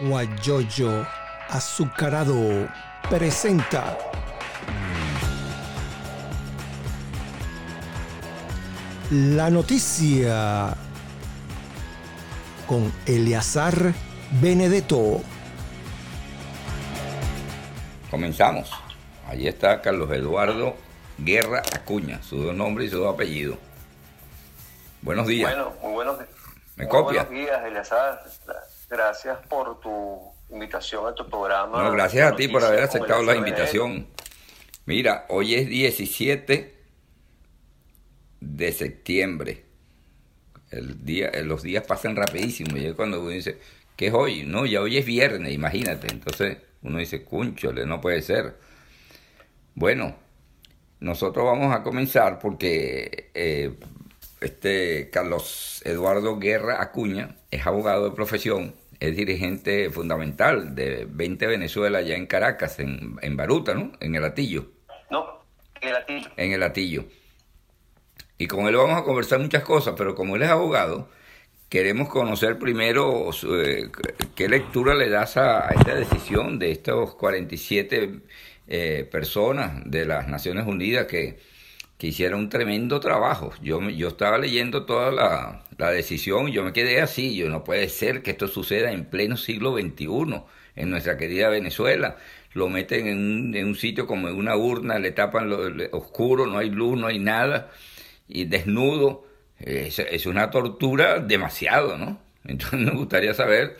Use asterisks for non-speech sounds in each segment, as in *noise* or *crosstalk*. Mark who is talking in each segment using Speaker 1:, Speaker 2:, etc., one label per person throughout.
Speaker 1: Guayoyo Azucarado presenta la noticia con Eleazar Benedetto.
Speaker 2: Comenzamos. Allí está Carlos Eduardo Guerra Acuña, su nombre y su apellido. Buenos días.
Speaker 3: Bueno, muy buenos,
Speaker 2: ¿Me
Speaker 3: muy
Speaker 2: copia?
Speaker 3: buenos días, Eleazar. Gracias por tu invitación a tu programa.
Speaker 2: No, gracias a ti por haber aceptado la invitación. Mira, hoy es 17 de septiembre. El día, eh, los días pasan rapidísimo. Y es cuando uno dice, ¿qué es hoy? No, ya hoy es viernes, imagínate. Entonces uno dice, cúnchole, no puede ser. Bueno, nosotros vamos a comenzar porque eh, este Carlos Eduardo Guerra Acuña es abogado de profesión, es dirigente fundamental de 20 Venezuela allá en Caracas, en, en Baruta, ¿no? En el Atillo
Speaker 3: No, el latillo.
Speaker 2: en el latillo. Y con él vamos a conversar muchas cosas, pero como él es abogado, queremos conocer primero eh, qué lectura le das a, a esta decisión de estos 47 eh, personas de las Naciones Unidas que, que hicieron un tremendo trabajo. Yo, yo estaba leyendo toda la, la decisión y yo me quedé así. Yo no puede ser que esto suceda en pleno siglo XXI en nuestra querida Venezuela. Lo meten en un, en un sitio como en una urna, le tapan lo, oscuro, no hay luz, no hay nada, y desnudo. Es, es una tortura demasiado, ¿no? *laughs* Entonces me gustaría saber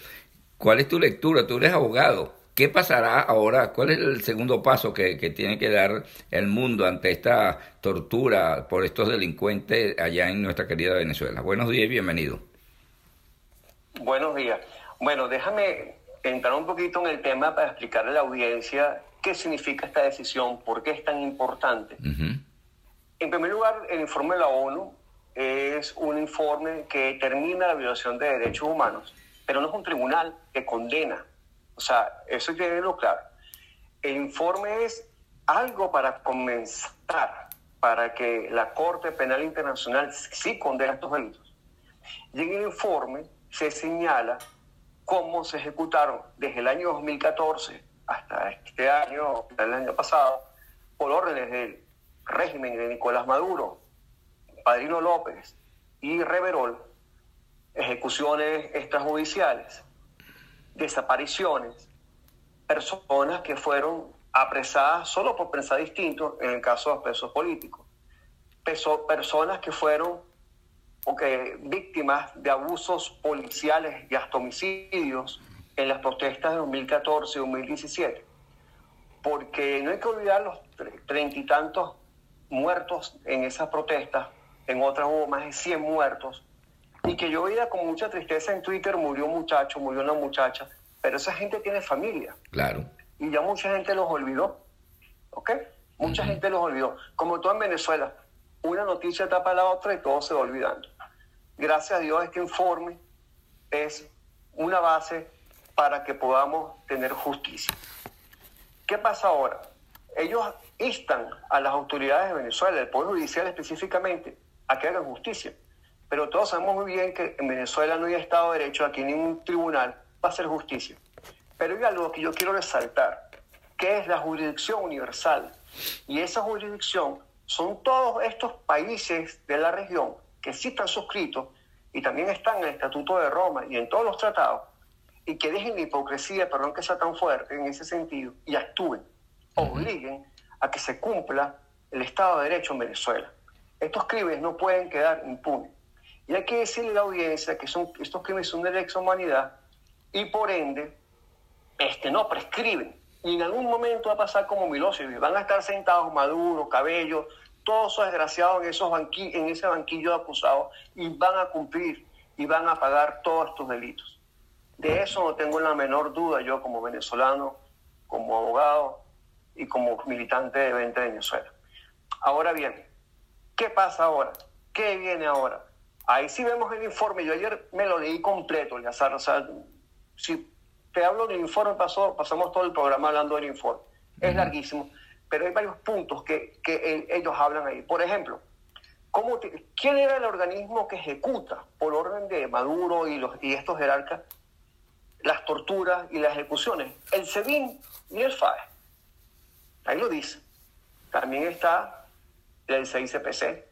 Speaker 2: cuál es tu lectura. Tú eres abogado. ¿Qué pasará ahora? ¿Cuál es el segundo paso que, que tiene que dar el mundo ante esta tortura por estos delincuentes allá en nuestra querida Venezuela? Buenos días y bienvenido.
Speaker 3: Buenos días. Bueno, déjame entrar un poquito en el tema para explicarle a la audiencia qué significa esta decisión, por qué es tan importante. En primer lugar, el informe de la ONU es un informe que determina la violación de derechos humanos, pero no es un tribunal que condena. O sea, eso tenerlo claro. El informe es algo para comenzar, para que la Corte Penal Internacional sí condene estos delitos. Y en el informe se señala cómo se ejecutaron desde el año 2014 hasta este año, el año pasado, por órdenes del régimen de Nicolás Maduro, Padrino López y Reverol, ejecuciones extrajudiciales, desapariciones, personas que fueron apresadas solo por pensar distinto en el caso de los presos políticos, Peso- personas que fueron o que víctimas de abusos policiales y hasta homicidios en las protestas de 2014 y 2017. Porque no hay que olvidar los tre- treinta y tantos muertos en esas protestas, en otras hubo más de 100 muertos, y que yo veía con mucha tristeza en Twitter, murió un muchacho, murió una muchacha, pero esa gente tiene familia
Speaker 2: Claro.
Speaker 3: y ya mucha gente los olvidó. ¿Ok? Mucha gente los olvidó. Como todo en Venezuela, una noticia tapa la otra y todo se va olvidando. Gracias a Dios, este informe es una base para que podamos tener justicia. ¿Qué pasa ahora? Ellos instan a las autoridades de Venezuela, el Poder Judicial específicamente, a que hagan justicia. Pero todos sabemos muy bien que en Venezuela no hay Estado de Derecho, aquí ningún tribunal va a hacer justicia. Pero hay algo que yo quiero resaltar, que es la jurisdicción universal. Y esa jurisdicción son todos estos países de la región que sí están suscritos y también están en el Estatuto de Roma y en todos los tratados, y que dejen la hipocresía, perdón que sea tan fuerte en ese sentido, y actúen, obliguen a que se cumpla el Estado de Derecho en Venezuela. Estos crímenes no pueden quedar impunes. Y hay que decirle a la audiencia que son, estos crímenes son de lesa humanidad y por ende este, no prescriben. Y en algún momento va a pasar como Milosevic. Van a estar sentados Maduro, Cabello, todos esos desgraciados en, esos en ese banquillo de acusados y van a cumplir y van a pagar todos estos delitos. De eso no tengo la menor duda yo como venezolano, como abogado y como militante de 20 de Venezuela. Ahora bien, ¿qué pasa ahora? ¿Qué viene ahora? Ahí sí vemos el informe. Yo ayer me lo leí completo, Eleazar. O sea, si te hablo del informe, pasó, pasamos todo el programa hablando del informe. Es larguísimo, pero hay varios puntos que, que ellos hablan ahí. Por ejemplo, ¿cómo te- ¿quién era el organismo que ejecuta por orden de Maduro y, los, y estos jerarcas las torturas y las ejecuciones. El SEBIN y el FAE. Ahí lo dice. También está el CICPC.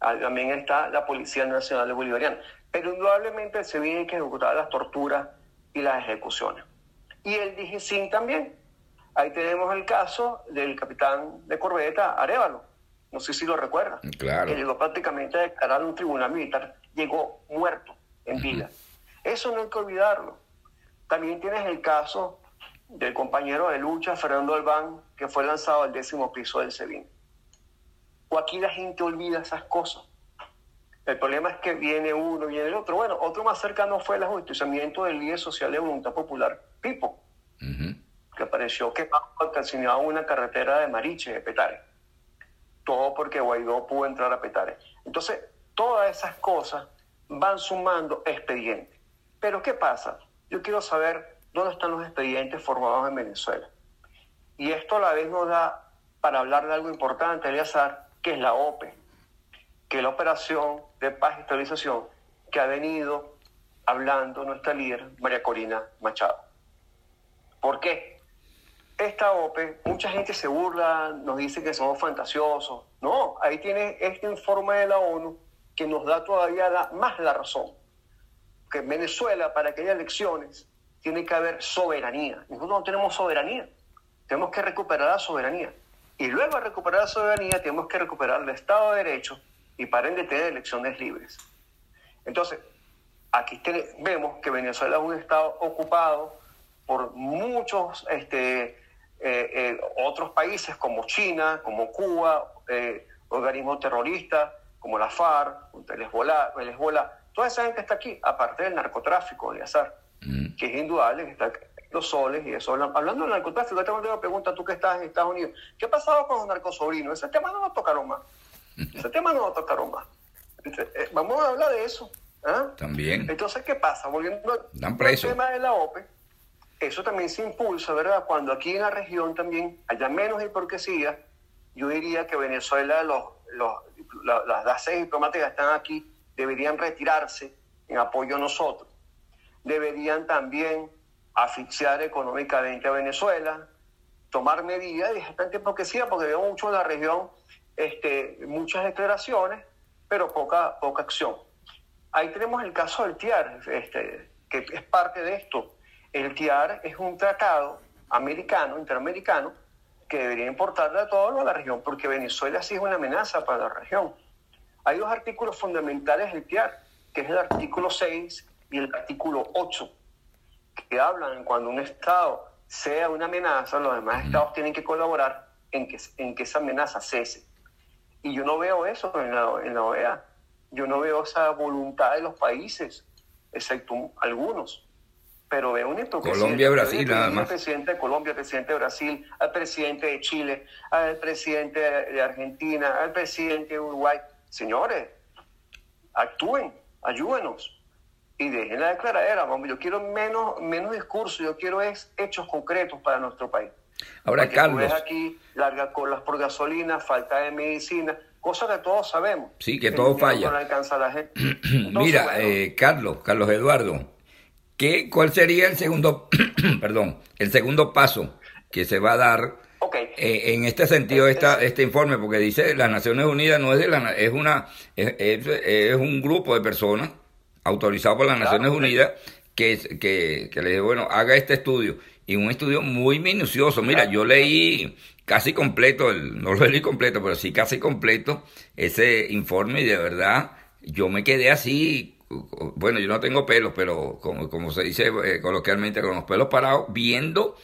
Speaker 3: Ah, también está la Policía Nacional Bolivariana. Pero indudablemente SEBIN hay que ejecutar las torturas y las ejecuciones. Y el DIGISIN también. Ahí tenemos el caso del capitán de corbeta Arevalo. No sé si lo recuerda.
Speaker 2: Claro.
Speaker 3: Que llegó prácticamente a declarar un tribunal militar. Llegó muerto en vida. Eso no hay que olvidarlo. También tienes el caso del compañero de lucha, Fernando Albán, que fue lanzado al décimo piso del SEBIN. O aquí la gente olvida esas cosas. El problema es que viene uno, viene el otro. Bueno, otro más cercano fue el ajusticiamiento del líder social de voluntad popular, Pipo,
Speaker 2: Ujú.
Speaker 3: que apareció quemado, en una carretera de Mariche, de Petare. Todo porque Guaidó pudo entrar a Petare. Entonces, todas esas cosas van sumando expedientes. Pero, ¿qué pasa? Yo quiero saber dónde están los expedientes formados en Venezuela. Y esto a la vez nos da para hablar de algo importante, Eleazar, que es la OPE, que es la Operación de Paz y Estabilización que ha venido hablando nuestra líder, María Corina Machado. ¿Por qué? Esta OPE, mucha gente se burla, nos dice que somos fantasiosos. No, ahí tiene este informe de la ONU que nos da todavía más la razón. Que en Venezuela, para que haya elecciones, tiene que haber soberanía. Nosotros no tenemos soberanía. Tenemos que recuperar la soberanía. Y luego de recuperar la soberanía, tenemos que recuperar el Estado de Derecho y para ende tener elecciones libres. Entonces, aquí te- vemos que Venezuela es un Estado ocupado por muchos este, eh, eh, otros países como China, como Cuba, eh, organismos terroristas como la FARC, el Hezbollah, el Hezbollah. Toda esa gente está aquí, aparte del narcotráfico, de azar,
Speaker 2: Mm.
Speaker 3: que es indudable que está los soles y eso. Hablando del narcotráfico, te tengo una pregunta, tú que estás en Estados Unidos, ¿qué ha pasado con los narcosobrinos? Ese tema no lo tocaron más. *laughs* Ese tema no lo tocaron más. Entonces, eh, vamos a hablar de eso. ¿ah?
Speaker 2: También.
Speaker 3: Entonces, ¿qué pasa? Volviendo al tema de la OPE, eso también se impulsa, ¿verdad? Cuando aquí en la región también haya menos hipocresía, yo diría que Venezuela, los, los, la- las bases diplomáticas que están aquí, deberían retirarse en apoyo a nosotros. Deberían también asfixiar económicamente a Venezuela, tomar medidas y dejar tanta hipocresía, porque veo mucho en la región este, muchas declaraciones, pero poca, poca acción. Ahí tenemos el caso del TIAR, este, que es parte de esto. El TIAR es un tratado americano, interamericano, que debería importarle a todo la región, porque Venezuela sí es una amenaza para la región. Hay dos artículos fundamentales del TIAR, que es el artículo 6 y el artículo 8, que hablan cuando un Estado sea una amenaza, los demás Estados tienen que colaborar en que, en que esa amenaza cese. Y yo no veo eso en la, en la OEA. Yo no veo esa voluntad de los países, excepto algunos. Pero veo hipocresía.
Speaker 2: Colombia, Brasil, nada más.
Speaker 3: Al presidente de Colombia, al presidente de Brasil, al presidente de Chile, al presidente de Argentina, al presidente de Uruguay. Señores, actúen, ayúdenos y dejen la declaradera. Vamos, yo quiero menos, menos discurso, yo quiero es hechos concretos para nuestro país.
Speaker 2: Ahora,
Speaker 3: Porque
Speaker 2: Carlos.
Speaker 3: ves aquí largas colas por gasolina, falta de medicina, cosas que todos sabemos.
Speaker 2: Sí, que todo falla.
Speaker 3: No alcanza a la gente. *clears throat* Entonces,
Speaker 2: Mira,
Speaker 3: bueno,
Speaker 2: eh, Carlos, Carlos Eduardo, ¿qué, ¿cuál sería el segundo, *clears throat* perdón, el segundo paso que se va a dar eh, en este sentido esta, este informe? Porque dice las Naciones Unidas no es de la, es una, es, es- es un grupo de personas autorizado por las Naciones. Unidas que, que, que le dice, bueno, haga este estudio. Y un estudio muy minucioso. Mira,
Speaker 3: Claro.
Speaker 2: yo leí casi completo, el, no lo leí completo, pero sí casi completo ese informe y de verdad yo me quedé así, bueno, yo no tengo pelos, pero como, como se dice eh, coloquialmente, con los pelos parados, viendo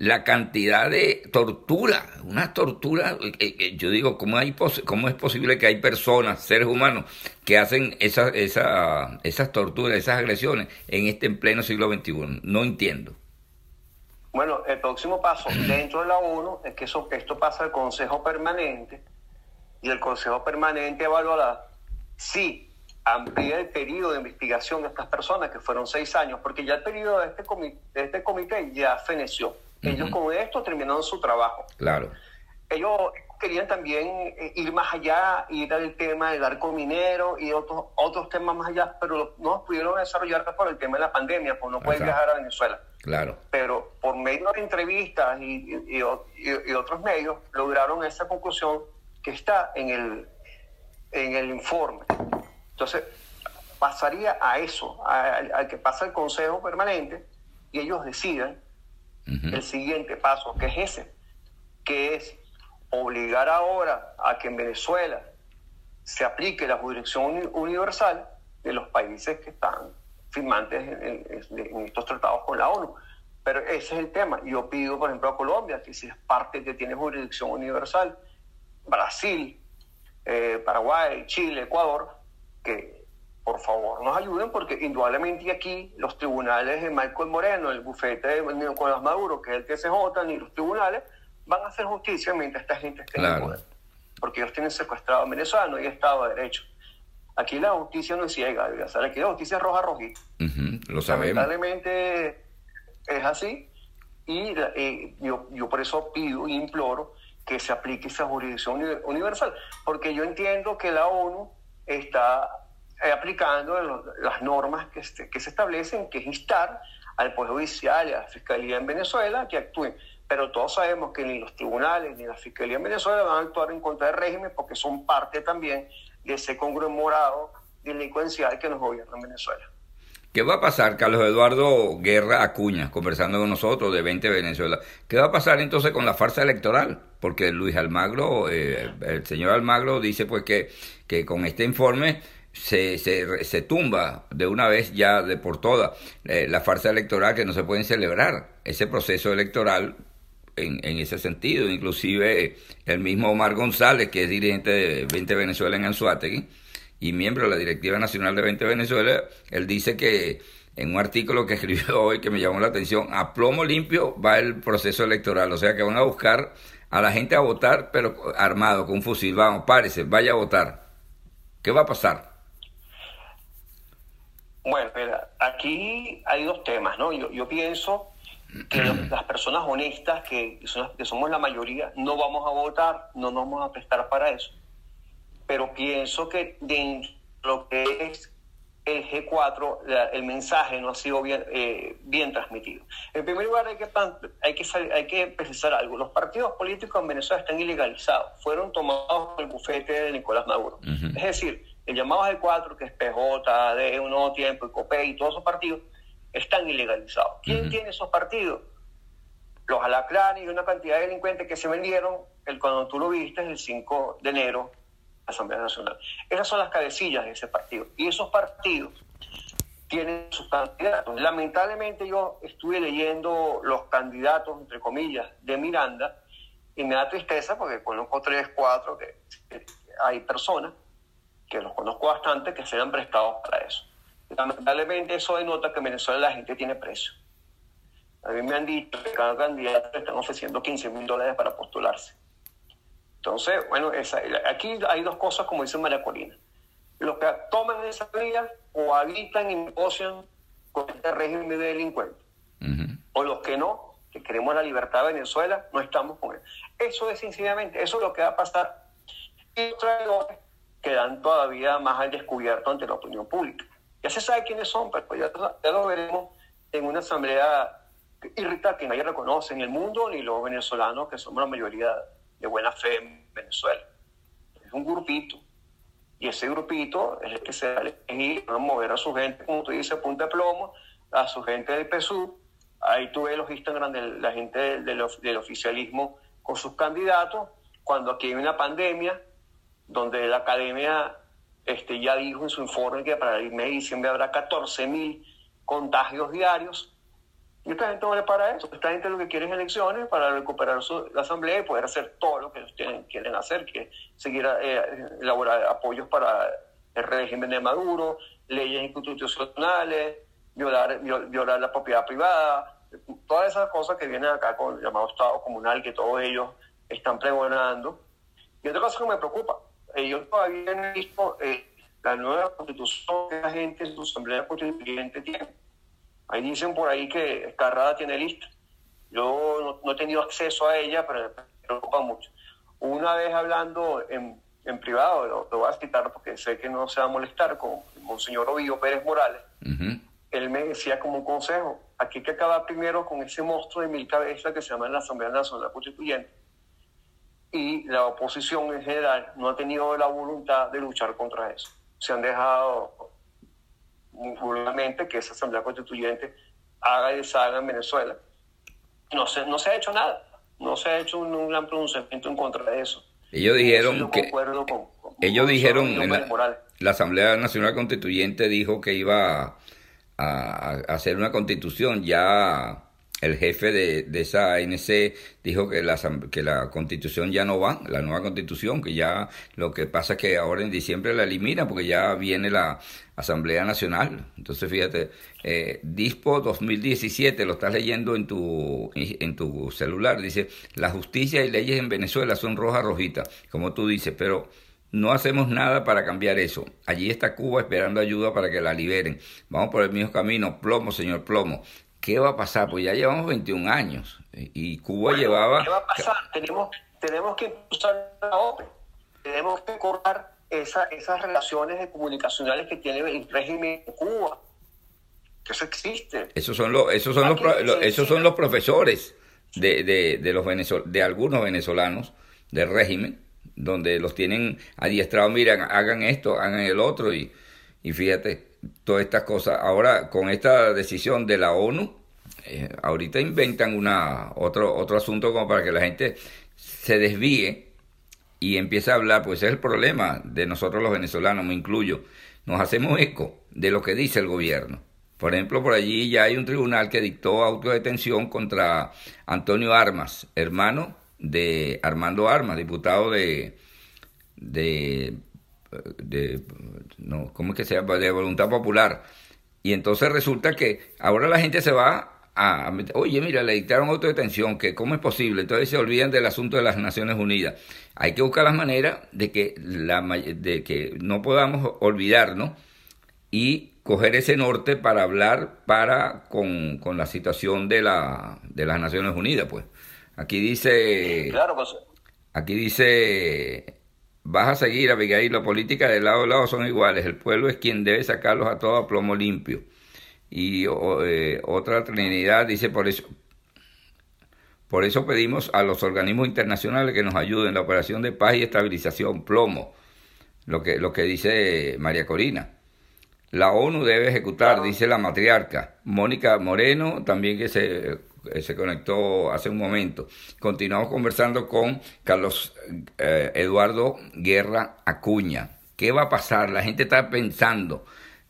Speaker 2: la cantidad de tortura, una tortura, eh, eh, yo digo, ¿cómo, hay pos- ¿cómo es posible que hay personas, seres humanos, que hacen esa, esa, esas torturas, esas agresiones en este en pleno siglo XXI? No entiendo.
Speaker 3: Bueno, el próximo paso *clears throat* dentro de la ONU es que eso, esto pasa al Consejo Permanente y el Consejo Permanente evaluará si amplía el periodo de investigación de estas personas, que fueron seis años, porque ya el periodo de este, comi- de este comité ya feneció. Ellos
Speaker 2: Ujú.
Speaker 3: con esto terminaron su trabajo.
Speaker 2: Claro.
Speaker 3: Ellos querían también eh, ir más allá, ir al tema del arco minero y otros, otros temas más allá, pero no pudieron desarrollar por el tema de la pandemia, pues no pueden viajar a Venezuela.
Speaker 2: Claro.
Speaker 3: Pero por medio de entrevistas y, y, otros medios lograron esa conclusión que está en el, en el informe. Entonces, pasaría a eso, al que pasa el Consejo Permanente y ellos decidan el siguiente paso, que es ese, que es obligar ahora a que en Venezuela se aplique la jurisdicción universal de los países que están firmantes en, estos tratados con la ONU. Pero ese es el tema. Yo pido, por ejemplo, a Colombia, que si es parte que tiene jurisdicción universal, Brasil, eh, Paraguay, Chile, Ecuador, que por favor nos ayuden, porque indudablemente aquí los tribunales de Michael Moreno, el bufete de Nicolás Maduro, que es el TCJ, ni los tribunales van a hacer justicia mientras esta gente esté en el poder. Porque ellos tienen secuestrado a Venezuela, no hay Estado de Derecho. Aquí la justicia no es ciega, aquí la justicia es roja rojita.
Speaker 2: lo sabemos.
Speaker 3: Lamentablemente es así y yo, yo por eso pido e imploro que se aplique esa jurisdicción universal, porque yo entiendo que la ONU está eh, aplicando las normas que, que se establecen, que es instar al Poder Judicial y a la Fiscalía en Venezuela que actúen pero todos sabemos que ni los tribunales ni la Fiscalía en Venezuela van a actuar en contra del régimen porque son parte también de ese conglomerado delincuencial que nos gobierna en Venezuela.
Speaker 2: ¿Qué va a pasar, Carlos Eduardo Guerra Acuña, conversando con nosotros de 20 Venezuela? ¿Qué va a pasar entonces con la farsa electoral? Porque Luis Almagro, eh, el señor Almagro dice pues que, que con este informe se, se, se, tumba de una vez ya de por todas eh, la farsa electoral que no se pueden celebrar. Ese proceso electoral en, ese sentido. Inclusive el mismo Omar González, que es dirigente de 20 Venezuela en Anzuategui y miembro de la Directiva Nacional de 20 Venezuela, él dice que en un artículo que *laughs* escribió hoy que me llamó la atención, a plomo limpio va el proceso electoral, o sea que van a buscar a la gente a votar, pero armado, con un fusil, vamos, párese, vaya a votar. ¿Qué va a pasar?
Speaker 3: Bueno, aquí hay dos temas, ¿no? Yo, yo pienso que *clears throat* las personas honestas, que, que somos la mayoría, no vamos a votar, no nos vamos a prestar para eso. Pero pienso que dentro de lo que es el G4, el mensaje no ha sido bien, eh, bien transmitido. En primer lugar, hay que, hay, que, hay que precisar algo. Los partidos políticos en Venezuela están ilegalizados. Fueron tomados por el bufete de Nicolás Maduro. Es decir, el llamado G4, que es PJ, de Un Nuevo Tiempo, y COPE y todos esos partidos, están ilegalizados. ¿Quién tiene esos partidos? Los alacranes y una cantidad de delincuentes que se vendieron, el, cuando tú lo viste, el 5 de enero, la Asamblea Nacional. Esas son las cabecillas de ese partido. Y esos partidos tienen sus candidatos. Lamentablemente yo estuve leyendo los candidatos, entre comillas, de Miranda, y me da tristeza porque conozco tres, cuatro, que, que hay personas que los conozco bastante que se han prestado para eso. Lamentablemente eso denota que en Venezuela la gente tiene precio. A mí me han dicho que cada candidato le están ofreciendo 15 mil dólares para postularse. Entonces, bueno, aquí hay dos cosas, como dice María Corina. Los que toman esa vía o habitan y negocian con este régimen de delincuentes. O los que no, que queremos la libertad de Venezuela, no estamos con él. Eso es sencillamente, eso es lo que va a pasar. Y los traidores quedan todavía más al descubierto ante la opinión pública. Ya se sabe quiénes son, pero ya, lo veremos en una asamblea irritada que nadie reconoce en el mundo, ni los venezolanos, que somos la mayoría de buena fe en Venezuela. Es un grupito. Y ese grupito es el que se va a mover a su gente, como tú dices, punta de plomo, a su gente del PSU. Ahí tú ves los Instagram de la gente del, del oficialismo con sus candidatos. Cuando aquí hay una pandemia, donde la academia este, ya dijo en su informe que para el mes de diciembre habrá 14 mil contagios diarios. Y esta gente no le para eso. Esta gente lo que quiere es elecciones para recuperar su, la asamblea y poder hacer todo lo que ellos quieren hacer, que seguir eh, elaborar apoyos para el régimen de Maduro, leyes institucionales, violar, violar la propiedad privada, todas esas cosas que vienen acá con el llamado Estado comunal que todos ellos están pregonando. Y otra cosa que me preocupa, ellos todavía no han visto eh, la nueva constitución que la gente en su asamblea constituyente tiene. Ahí dicen por ahí que Carrada tiene lista. Yo no, he tenido acceso a ella, pero me preocupa mucho. una vez hablando en, en privado, lo, lo, voy a citar porque sé que no se va a molestar, con Monseñor Ovidio Pérez Morales, él me decía como un consejo, aquí hay que acabar primero con ese monstruo de mil cabezas que se llama la Asamblea Nacional Constituyente. Y la oposición en general no ha tenido la voluntad de luchar contra eso. Se han dejado vulgarmente que esa Asamblea Constituyente haga y deshaga en Venezuela. No se, no se ha hecho nada, no se ha hecho un, un gran pronunciamiento en contra de eso.
Speaker 2: Ellos dijeron que... Con, con, ellos dijeron, la, la, Asamblea Nacional Constituyente dijo que iba a, a, a hacer una constitución ya el jefe de, de, esa ANC dijo que la, que la constitución ya no va, la nueva constitución, que ya lo que pasa es que ahora en diciembre la elimina porque ya viene la Asamblea Nacional. Entonces, fíjate, eh, Dispo 2017, lo estás leyendo en tu, en tu celular, dice, la justicia y leyes en Venezuela son roja rojita, como tú dices, pero no hacemos nada para cambiar eso. Allí está Cuba esperando ayuda para que la liberen. Vamos por el mismo camino. Plomo, señor Plomo. ¿Qué va a pasar? Pues ya llevamos 21 años y Cuba llevaba...
Speaker 3: ¿Qué va a pasar? Tenemos, tenemos que impulsar la OPE, tenemos que cortar esa, esas relaciones comunicacionales que tiene el régimen de Cuba. Que eso existe.
Speaker 2: Esos son los, esos son los, esos son los profesores de, de, de los venezol de algunos venezolanos del régimen, donde los tienen adiestrados, miren, hagan esto, hagan el otro, y, y fíjate, todas estas cosas. Ahora, con esta decisión de la ONU, eh, ahorita inventan una, otro, otro asunto como para que la gente se desvíe y empiece a hablar, pues es el problema de nosotros los venezolanos, me incluyo. Nos hacemos eco de lo que dice el gobierno. Por ejemplo, por allí ya hay un tribunal que dictó autodetención contra Antonio Armas, hermano de Armando Armas, diputado de, de de, no, ¿cómo es que se llama? De voluntad popular. Y entonces resulta que ahora la gente se va a, oye, mira, le dictaron autodetención, que cómo es posible, entonces se olvidan del asunto de las Naciones Unidas. Hay que buscar las maneras de que, la, de que no podamos olvidarnos y coger ese norte para hablar para con, con la situación de, la, de las Naciones Unidas, pues. Aquí dice...
Speaker 3: Claro, pues.
Speaker 2: Aquí dice Vas a seguir, Abigail, la política de lado a lado son iguales. El pueblo es quien debe sacarlos a todos a plomo limpio. Y eh, otra Trinidad dice por eso. Por eso pedimos a los organismos internacionales que nos ayuden en la operación de paz y estabilización, plomo, lo que, lo que dice María Corina. La ONU debe ejecutar, dice la matriarca. Mónica Moreno, también que se se conectó hace un momento. Continuamos conversando con Carlos eh, Eduardo Guerra Acuña. ¿Qué va a pasar? La gente está pensando.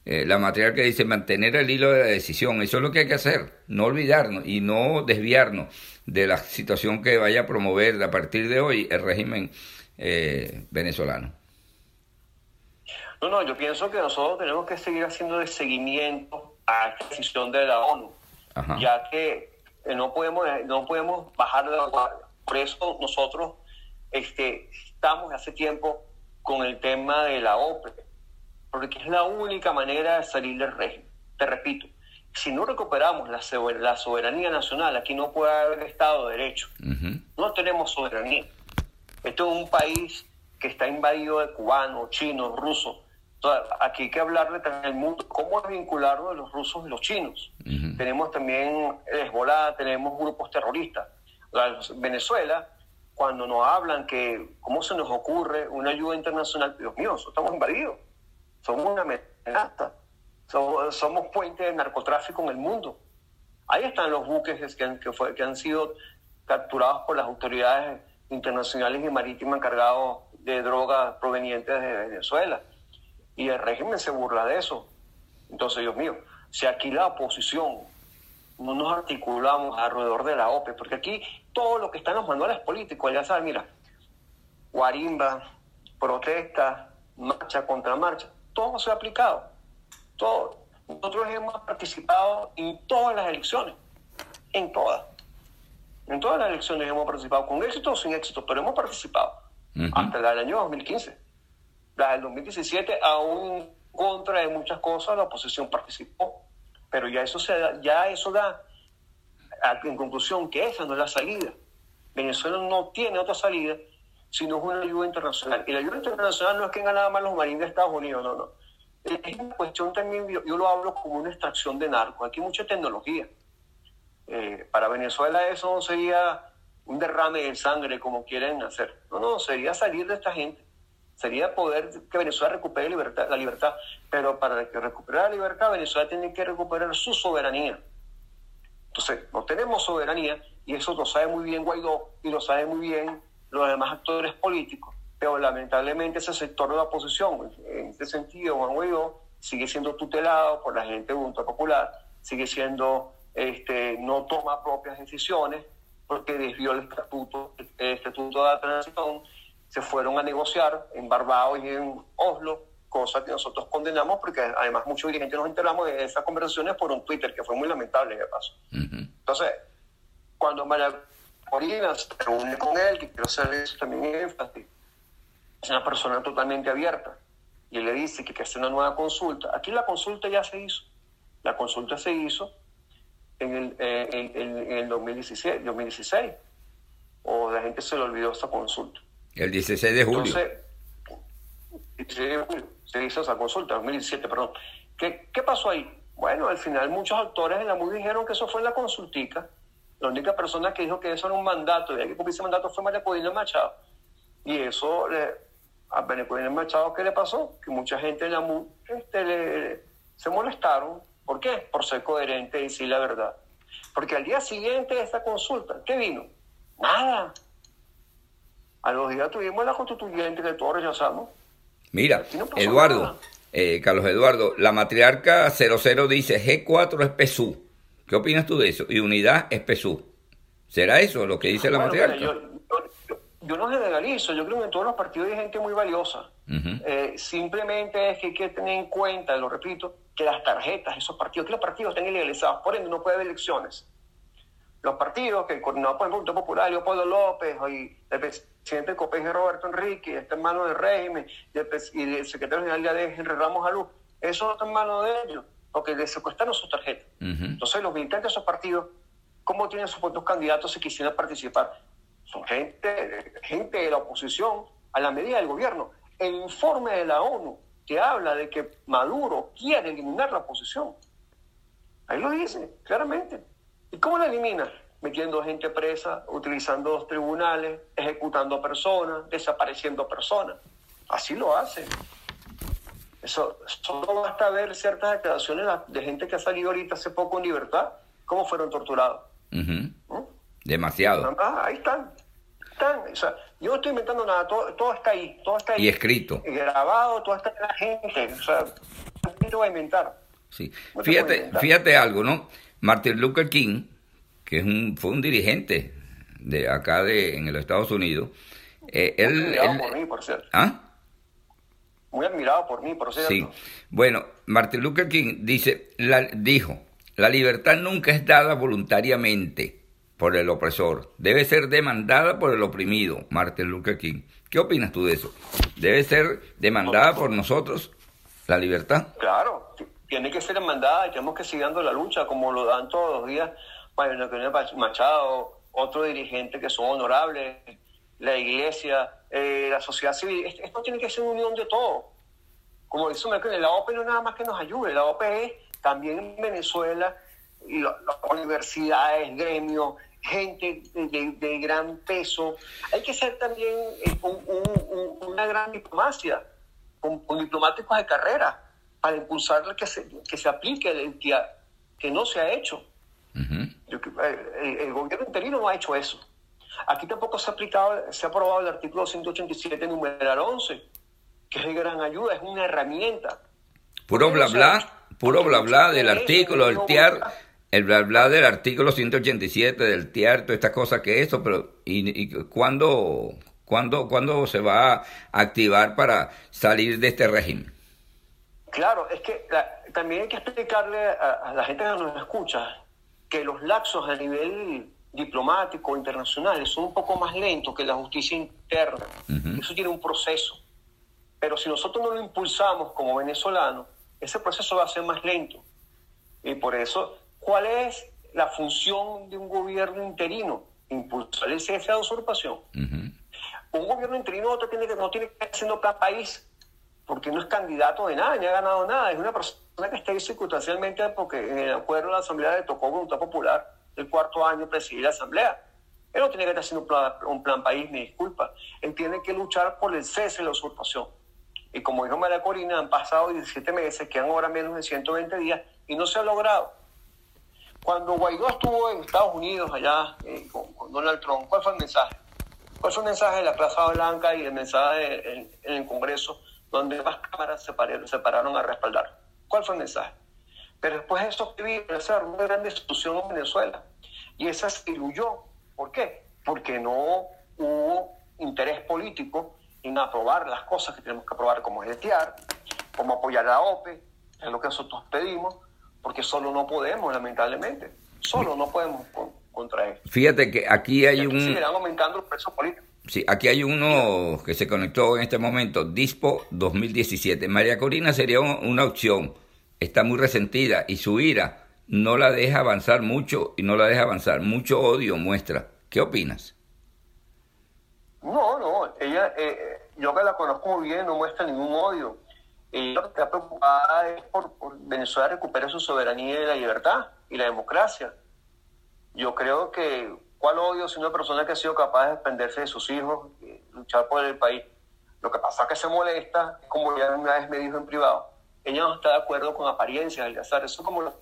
Speaker 2: Eh, la material que dice mantener el hilo de la decisión, eso es lo que hay que hacer, no olvidarnos y no desviarnos de la situación que vaya a promover a partir de hoy el régimen venezolano.
Speaker 3: No, no, yo pienso que nosotros tenemos que seguir haciendo de seguimiento a la decisión de la ONU, ya que no podemos, no podemos bajar de la guardia. Por eso nosotros este, estamos hace tiempo con el tema de la OPE, porque es la única manera de salir del régimen. Te repito, si no recuperamos la, la soberanía nacional, aquí no puede haber Estado de Derecho. No tenemos soberanía. Esto es un país que está invadido de cubanos, chinos, rusos, aquí hay que hablar de el mundo, cómo vincularlo de los rusos y los chinos. Tenemos también Hezbollah, tenemos grupos terroristas. Venezuela, cuando nos hablan que cómo se nos ocurre una ayuda internacional, Dios mío, estamos invadidos, somos una amenaza, somos, somos puente de narcotráfico en el mundo. Ahí están los buques que han, que, fue, que han sido capturados por las autoridades internacionales y marítimas encargados de drogas provenientes de Venezuela y el régimen se burla de eso. Entonces, Dios mío, si aquí la oposición no nos articulamos alrededor de la OPE, porque aquí todo lo que está en los manuales políticos, ya sabes, mira, guarimba, protesta, marcha contra marcha, todo se ha aplicado, todo. Nosotros hemos participado en todas las elecciones, en todas. En todas las elecciones hemos participado, con éxito o sin éxito, pero hemos participado, hasta el año 2015 la del 2017, aún contra de muchas cosas, la oposición participó. Pero ya eso, se da, ya eso da en conclusión que esa no es la salida. Venezuela no tiene otra salida sino es una ayuda internacional. Y la ayuda internacional no es que nada más los marines de Estados Unidos, no, no. Es una cuestión también, yo, lo hablo como una extracción de narcos. Aquí hay mucha tecnología. Eh, para Venezuela eso no sería un derrame de sangre como quieren hacer. No, no, sería salir de esta gente. Sería poder que Venezuela recupere libertad, la libertad. Pero para que recupere la libertad, Venezuela tiene que recuperar su soberanía. Entonces, no tenemos soberanía y eso lo sabe muy bien Guaidó y lo sabe muy bien los demás actores políticos. Pero lamentablemente ese sector de la oposición, en este sentido, Juan Guaidó, sigue siendo tutelado por la gente de Junta Popular, sigue siendo, este, no toma propias decisiones porque desvió el estatuto, el estatuto de la transición, se fueron a negociar en Barbados y en Oslo, cosa que nosotros condenamos porque además muchos dirigentes nos enteramos de esas conversaciones por un Twitter, que fue muy lamentable en el paso. Entonces, cuando María Corina se reúne con él, que quiero hacerle eso también énfasis, es una persona totalmente abierta y él le dice que, que hace una nueva consulta. Aquí la consulta ya se hizo. La consulta se hizo en el, eh, en, en el 2016, 2016, o la gente se le olvidó esta consulta.
Speaker 2: El 16 de julio.
Speaker 3: Entonces, 16 de julio se hizo esa consulta, 2017, perdón. ¿Qué, ¿Qué pasó ahí? Bueno, al final muchos actores de la MUD dijeron que eso fue en la consultica. La única persona que dijo que eso era un mandato y hay que cumplir ese mandato fue María Podina Machado. Y eso a María Podina Machado, ¿qué le pasó? Que mucha gente de la MUD este, se molestaron. ¿Por qué? Por ser coherente y decir la verdad. Porque al día siguiente de esta consulta, ¿qué vino? Nada. A los días tuvimos la constituyente que todos rechazamos.
Speaker 2: Mira,
Speaker 3: no
Speaker 2: Eduardo, eh, Carlos Eduardo, la matriarca 00 dice G4 es PSU. ¿Qué opinas tú de eso? Y unidad es PSU. ¿Será eso lo que dice la matriarca?
Speaker 3: mira, yo, yo- yo- yo no generalizo, yo creo que en todos los partidos hay gente muy valiosa. Eh, simplemente es que hay que tener en cuenta, lo repito, que las tarjetas, esos partidos, que los partidos estén ilegalizados, por ende no puede haber elecciones. Los partidos que coordinados por el Movimiento Popular, Leopoldo López, y el presidente COPEG, Roberto Enrique, este hermano del régimen, y el, pres- y el secretario general de ADE, Henry Ramos Alú, eso está en manos de ellos, porque les secuestraron sus tarjetas.
Speaker 2: Ujú.
Speaker 3: Entonces, los militantes de esos partidos, ¿cómo tienen sus propios candidatos si quisieran participar? Son gente, gente de la oposición a la medida del gobierno. El informe de la ONU que habla de que Maduro quiere eliminar la oposición. Ahí lo dice, claramente. ¿Y cómo la elimina? Metiendo gente presa, utilizando los tribunales, ejecutando personas, desapareciendo personas. Así lo hace. Eso, solo basta ver ciertas declaraciones de gente que ha salido ahorita hace poco en libertad, cómo fueron torturados. ¿no?
Speaker 2: Demasiado.
Speaker 3: Ah, ahí están. están. O sea, yo no estoy inventando nada, todo, todo está ahí, todo está ahí.
Speaker 2: Y escrito.
Speaker 3: grabado, todo está en la gente. O sea, ¿qué te voy a inventar?
Speaker 2: Sí.
Speaker 3: No
Speaker 2: Fíjate,
Speaker 3: inventar.
Speaker 2: fíjate algo, ¿no? Martin Luther King, que es un, fue un dirigente de acá de, en los Estados Unidos, eh,
Speaker 3: Muy
Speaker 2: él,
Speaker 3: admirado
Speaker 2: él-
Speaker 3: por mí, por cierto.
Speaker 2: ¿Ah?
Speaker 3: Muy admirado por mí, por cierto.
Speaker 2: Sí. Bueno, Martin Luther King dice, la- dijo, la libertad nunca es dada voluntariamente por el opresor, debe ser demandada por el oprimido. Martin Luther King. ¿Qué opinas tú de eso? ¿Debe ser demandada por nosotros la libertad?
Speaker 3: Claro, tiene que ser demandada y tenemos que seguir dando la lucha como lo dan todos los días María Eugenia Machado, otros dirigentes que son honorables, la iglesia, eh, la sociedad civil. Esto, tiene que ser una unión de todo. Como dice Merkel, la OPE no es nada más que nos ayude, la OPE es también en Venezuela, y las universidades, gremios, gente de, gran peso. Hay que ser también eh, un- un- un- una gran diplomacia con diplomáticos de carrera para impulsar que se, que se aplique la identidad, que no se ha hecho. Eh, el, el gobierno interino no ha hecho eso. Aquí tampoco se ha aplicado, se ha aprobado el artículo 187, numeral 11, que es de gran ayuda, es una herramienta.
Speaker 2: Puro bla bla, puro bla bla del artículo, del TIAR, el bla bla del artículo 187 del TIAR, todas estas cosas que eso, pero ¿y, y cuándo, cuándo, cuándo se va a activar para salir de este régimen?
Speaker 3: Claro, es que la- también hay que explicarle a, a la gente que nos escucha que los lapsos a nivel diplomático internacional son un poco más lentos que la justicia interna. Eso tiene un proceso. Pero si nosotros no lo impulsamos como venezolanos, ese proceso va a ser más lento. Y por eso, ¿cuál es la función de un gobierno interino? Impulsar el cese la usurpación. Un gobierno interino no tiene que, no tiene que estar haciendo plan país, porque no es candidato de nada, ni ha ganado nada. Es una persona que está ahí circunstancialmente porque en el acuerdo de la Asamblea le tocó voluntad popular el cuarto año presidir la Asamblea. Él no tiene que estar haciendo un plan, un plan país, ni disculpa. Él tiene que luchar por el cese de la usurpación. Y como dijo María Corina, han pasado 17 meses, quedan ahora menos de 120 días y no se ha logrado. Cuando Guaidó estuvo en Estados Unidos, allá eh, con, Donald Trump, ¿cuál fue el mensaje? ¿Cuál fue el mensaje de la Plaza Blanca y el mensaje en, el Congreso, donde las cámaras se pararon, se pararon a respaldar? ¿Cuál fue el mensaje? Pero después de eso que vi, una gran destrucción en Venezuela. Y esa se diluyó. ¿Por qué? Porque no hubo interés político en aprobar las cosas que tenemos que aprobar, como es como apoyar a la OPE, es lo que nosotros pedimos, porque solo no podemos, lamentablemente. Solo no podemos contra esto.
Speaker 2: Fíjate que aquí hay un...
Speaker 3: Seguirán aumentando los precios políticos.
Speaker 2: Sí, aquí hay uno que se conectó en este momento, Dispo 2017. María Corina sería una opción. Está muy resentida y su ira no la deja avanzar mucho y no la deja avanzar. Mucho odio muestra. ¿Qué opinas?
Speaker 3: No, no, ella, eh, yo que la conozco muy bien, no muestra ningún odio. Ella lo que está preocupada es por, Venezuela recupere su soberanía y la libertad y la democracia. Yo creo que, ¿cuál odio si una persona que ha sido capaz de defenderse de sus hijos, luchar por el país? Lo que pasa es que se molesta, como ya una vez me dijo en privado, ella no está de acuerdo con apariencias, el azar. Eso es como los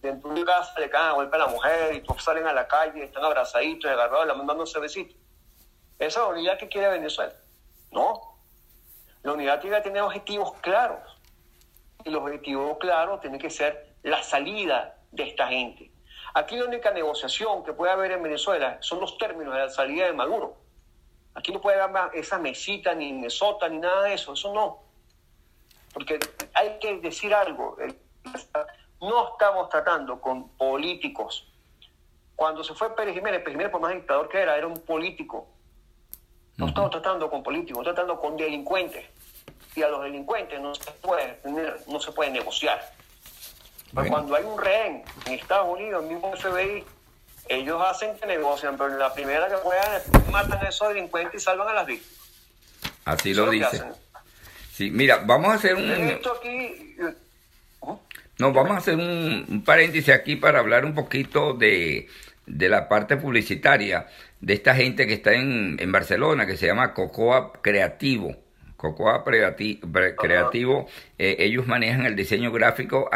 Speaker 3: dentro de casa le caen a golpe a la mujer y todos salen a la calle, están abrazaditos, agarrados, la mandándose besitos. Esa es la unidad que quiere Venezuela. No. La unidad tiene que tener objetivos claros. Y los objetivos claros tienen que ser la salida de esta gente. Aquí la única negociación que puede haber en Venezuela son los términos de la salida de Maduro. Aquí no puede haber esa mesita, ni mesota, ni nada de eso. Eso no. Porque hay que decir algo. No estamos tratando con políticos. Cuando se fue Pérez Jiménez, Pérez Jiménez, por más dictador que era, era un político no estamos tratando con políticos, estamos tratando con delincuentes. Y a los delincuentes no se puede, no se puede negociar. Pero cuando hay un rehén en Estados Unidos, mismo FBI, ellos hacen que negocian, pero la primera que puedan matan a esos delincuentes y salvan a las víctimas.
Speaker 2: Así lo dice. Sí, mira, vamos a hacer un...
Speaker 3: Aquí...
Speaker 2: ¿Mm? No, vamos a hacer un, paréntesis aquí para hablar un poquito de, de la parte publicitaria de esta gente que está en, en Barcelona, que se llama Cocoa Creativo. Cocoa Creativo, eh, ellos manejan el diseño gráfico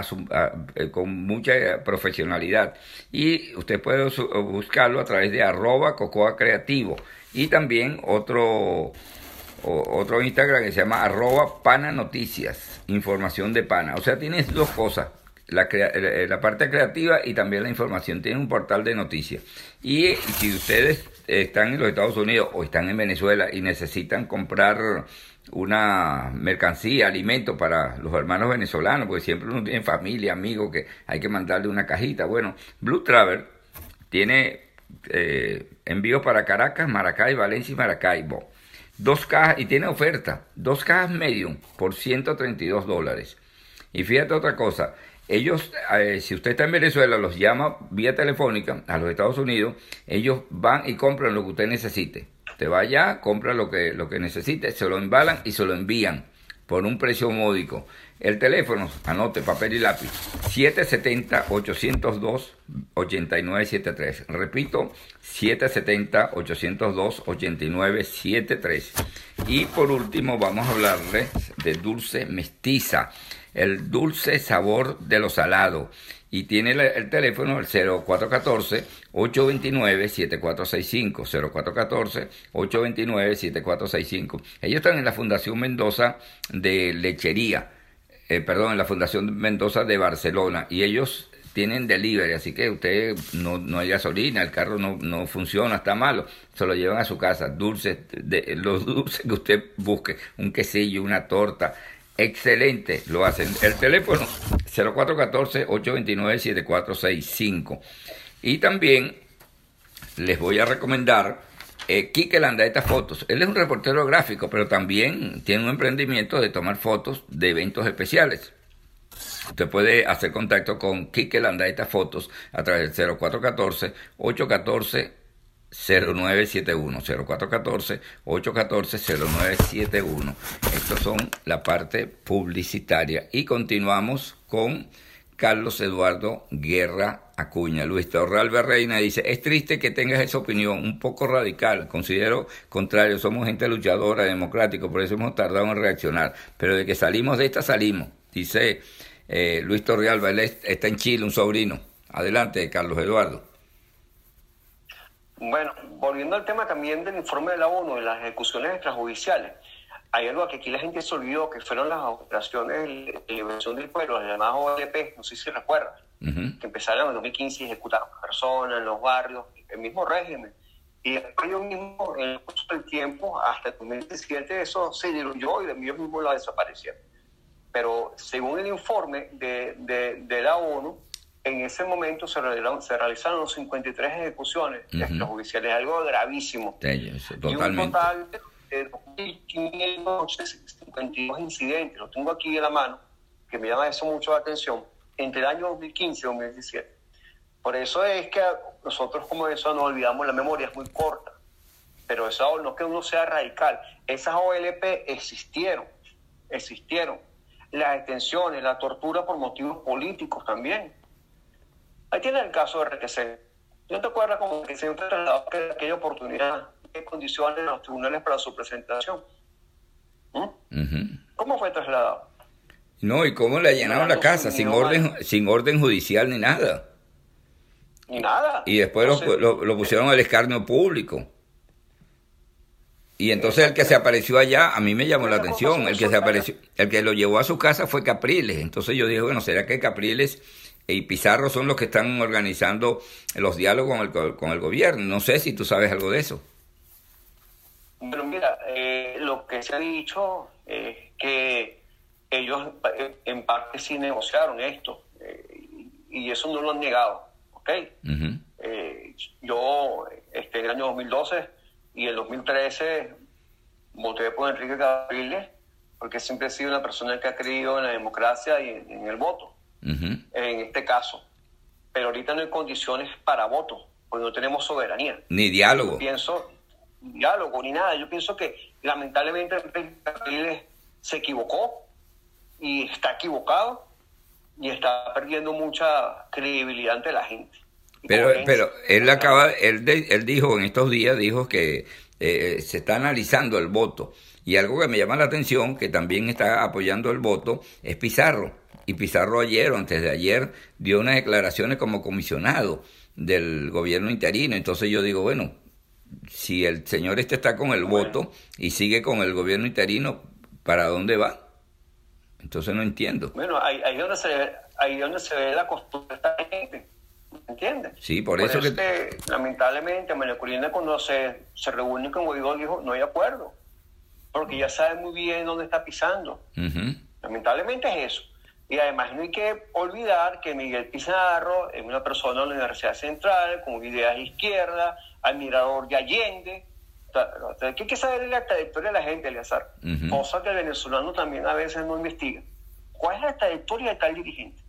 Speaker 2: eh, con mucha profesionalidad. Y usted puede buscarlo a través de arroba Cocoa Creativo. Y también otro, otro Instagram que se llama arroba Pana Noticias, información de Pana. O sea, tienes dos cosas la, eh, la, parte creativa y también la información. Tiene un portal de noticias. Y si ustedes están en los Estados Unidos o están en Venezuela y necesitan comprar una mercancía, alimento para los hermanos venezolanos, porque siempre uno tiene familia, amigos, que hay que mandarle una cajita. Bueno, Blue Travel tiene eh, envíos para Caracas, Maracay, Valencia y Maracaibo. Dos cajas, y tiene oferta, dos cajas medium por 132 dólares. Y fíjate otra cosa, ellos, eh, si usted está en Venezuela, los llama vía telefónica a los Estados Unidos, ellos van y compran lo que usted necesite. Usted va allá, compra lo que, lo que necesite, se lo embalan y se lo envían por un precio módico. El teléfono, anote papel y lápiz, 770-802-8973. Repito, 770-802-8973. Y por último vamos a hablarles de dulce mestiza el dulce sabor de lo salado. Y tiene el, teléfono el 0414-829-7465. 0414-829-7465. Ellos están en la Fundación Mendoza de Lechería. Eh, perdón, en la Fundación Mendoza de Barcelona. Y ellos tienen delivery, así que usted no, no hay gasolina, el carro no, no, funciona, está malo, se lo llevan a su casa, dulces, de, los dulces que usted busque, un quesillo, una torta, Excelente, lo hacen. El teléfono 0414-829-7465. Y también les voy a recomendar eh, Quique Fotos. Él es un reportero gráfico, pero también tiene un emprendimiento de tomar fotos de eventos especiales. Usted puede hacer contacto con Quique Landaeta Fotos a través del 0414 814 0971 0414 814 0971 estos son la parte publicitaria y continuamos con Carlos Eduardo Guerra Acuña. Luis Torralba Reina dice, es triste que tengas esa opinión, un poco radical, considero contrario, somos gente luchadora, democrático, por eso hemos tardado en reaccionar, pero de que salimos de esta salimos, dice eh, Luis Torrealba, él está en Chile, un sobrino. Adelante, Carlos Eduardo.
Speaker 3: Bueno, volviendo al tema también del informe de la ONU de las ejecuciones extrajudiciales, hay algo que aquí la gente se olvidó, que fueron las operaciones de liberación del pueblo, las llamadas OLP, no sé si recuerdan, que empezaron en 2015 y ejecutaron personas en los barrios, el mismo régimen. Y ellos mismos, en el curso del tiempo, hasta el 2017, eso se diluyó y ellos mismos la desaparecieron. Pero según el informe de, de, de la ONU, en ese momento se realizaron, se realizaron 53 ejecuciones extrajudiciales, algo gravísimo.
Speaker 2: totalmente.
Speaker 3: Y un total de 2.552 incidentes, lo tengo aquí en la mano, que me llama eso mucho la atención, entre el año 2015 y 2017. Por eso es que nosotros como eso no olvidamos, la memoria es muy corta, pero eso no es que uno sea radical, esas OLP existieron, existieron. Las detenciones, la tortura por motivos políticos también. Ahí tiene el caso de RTC. ¿No te acuerdas como que se trasladó que aquella oportunidad de condiciones en los tribunales para su presentación? ¿Mm? ¿Cómo fue trasladado?
Speaker 2: No, y cómo le allanaron la casa, sin orden, sin orden judicial ni nada.
Speaker 3: Ni nada.
Speaker 2: Y después lo, lo, pusieron al escarnio público. Y entonces el que se apareció allá, a mí me llamó la atención, el que se apareció, el que lo llevó a su casa fue Capriles. Entonces yo dije, bueno, ¿será que Capriles y Pizarro son los que están organizando los diálogos con el, con el gobierno? No sé si tú sabes algo de eso.
Speaker 3: Pero mira, eh, lo que se ha dicho es que ellos eh, en parte sí negociaron esto eh, y eso no lo han negado, ¿ok? yo, este, en el año 2012 y el 2013 voté por Enrique Capriles porque siempre he sido una persona que ha creído en la democracia y en, el voto, en este caso. Pero ahorita no hay condiciones para voto, porque no tenemos soberanía.
Speaker 2: Ni diálogo.
Speaker 3: Yo pienso, diálogo, ni nada. Yo pienso que lamentablemente se equivocó y está equivocado y está perdiendo mucha credibilidad ante la gente.
Speaker 2: Pero, pero él acaba, él, él dijo en estos días, dijo que eh, se está analizando el voto. Y algo que me llama la atención, que también está apoyando el voto, es Pizarro. Y Pizarro ayer o antes de ayer dio unas declaraciones como comisionado del gobierno interino. Entonces yo digo, bueno, si el señor este está con el voto y sigue con el gobierno interino, ¿para dónde va? Entonces no entiendo.
Speaker 3: Bueno, ahí, ahí, donde se ahí donde se ve la costumbre de esta gente. ¿Entiendes?
Speaker 2: Sí, por, eso,
Speaker 3: que... Lamentablemente, María Corina cuando se, se reúne con Guaidó dijo, no hay acuerdo, porque ya sabe muy bien dónde está pisando. Lamentablemente es eso. Y además no hay que olvidar que Miguel Pizarro es una persona de la Universidad Central con ideas izquierdas, admirador de Allende. hay que saber la trayectoria de la gente, Eleazar, cosa que el venezolano también a veces no investiga. ¿Cuál es la trayectoria de tal dirigente?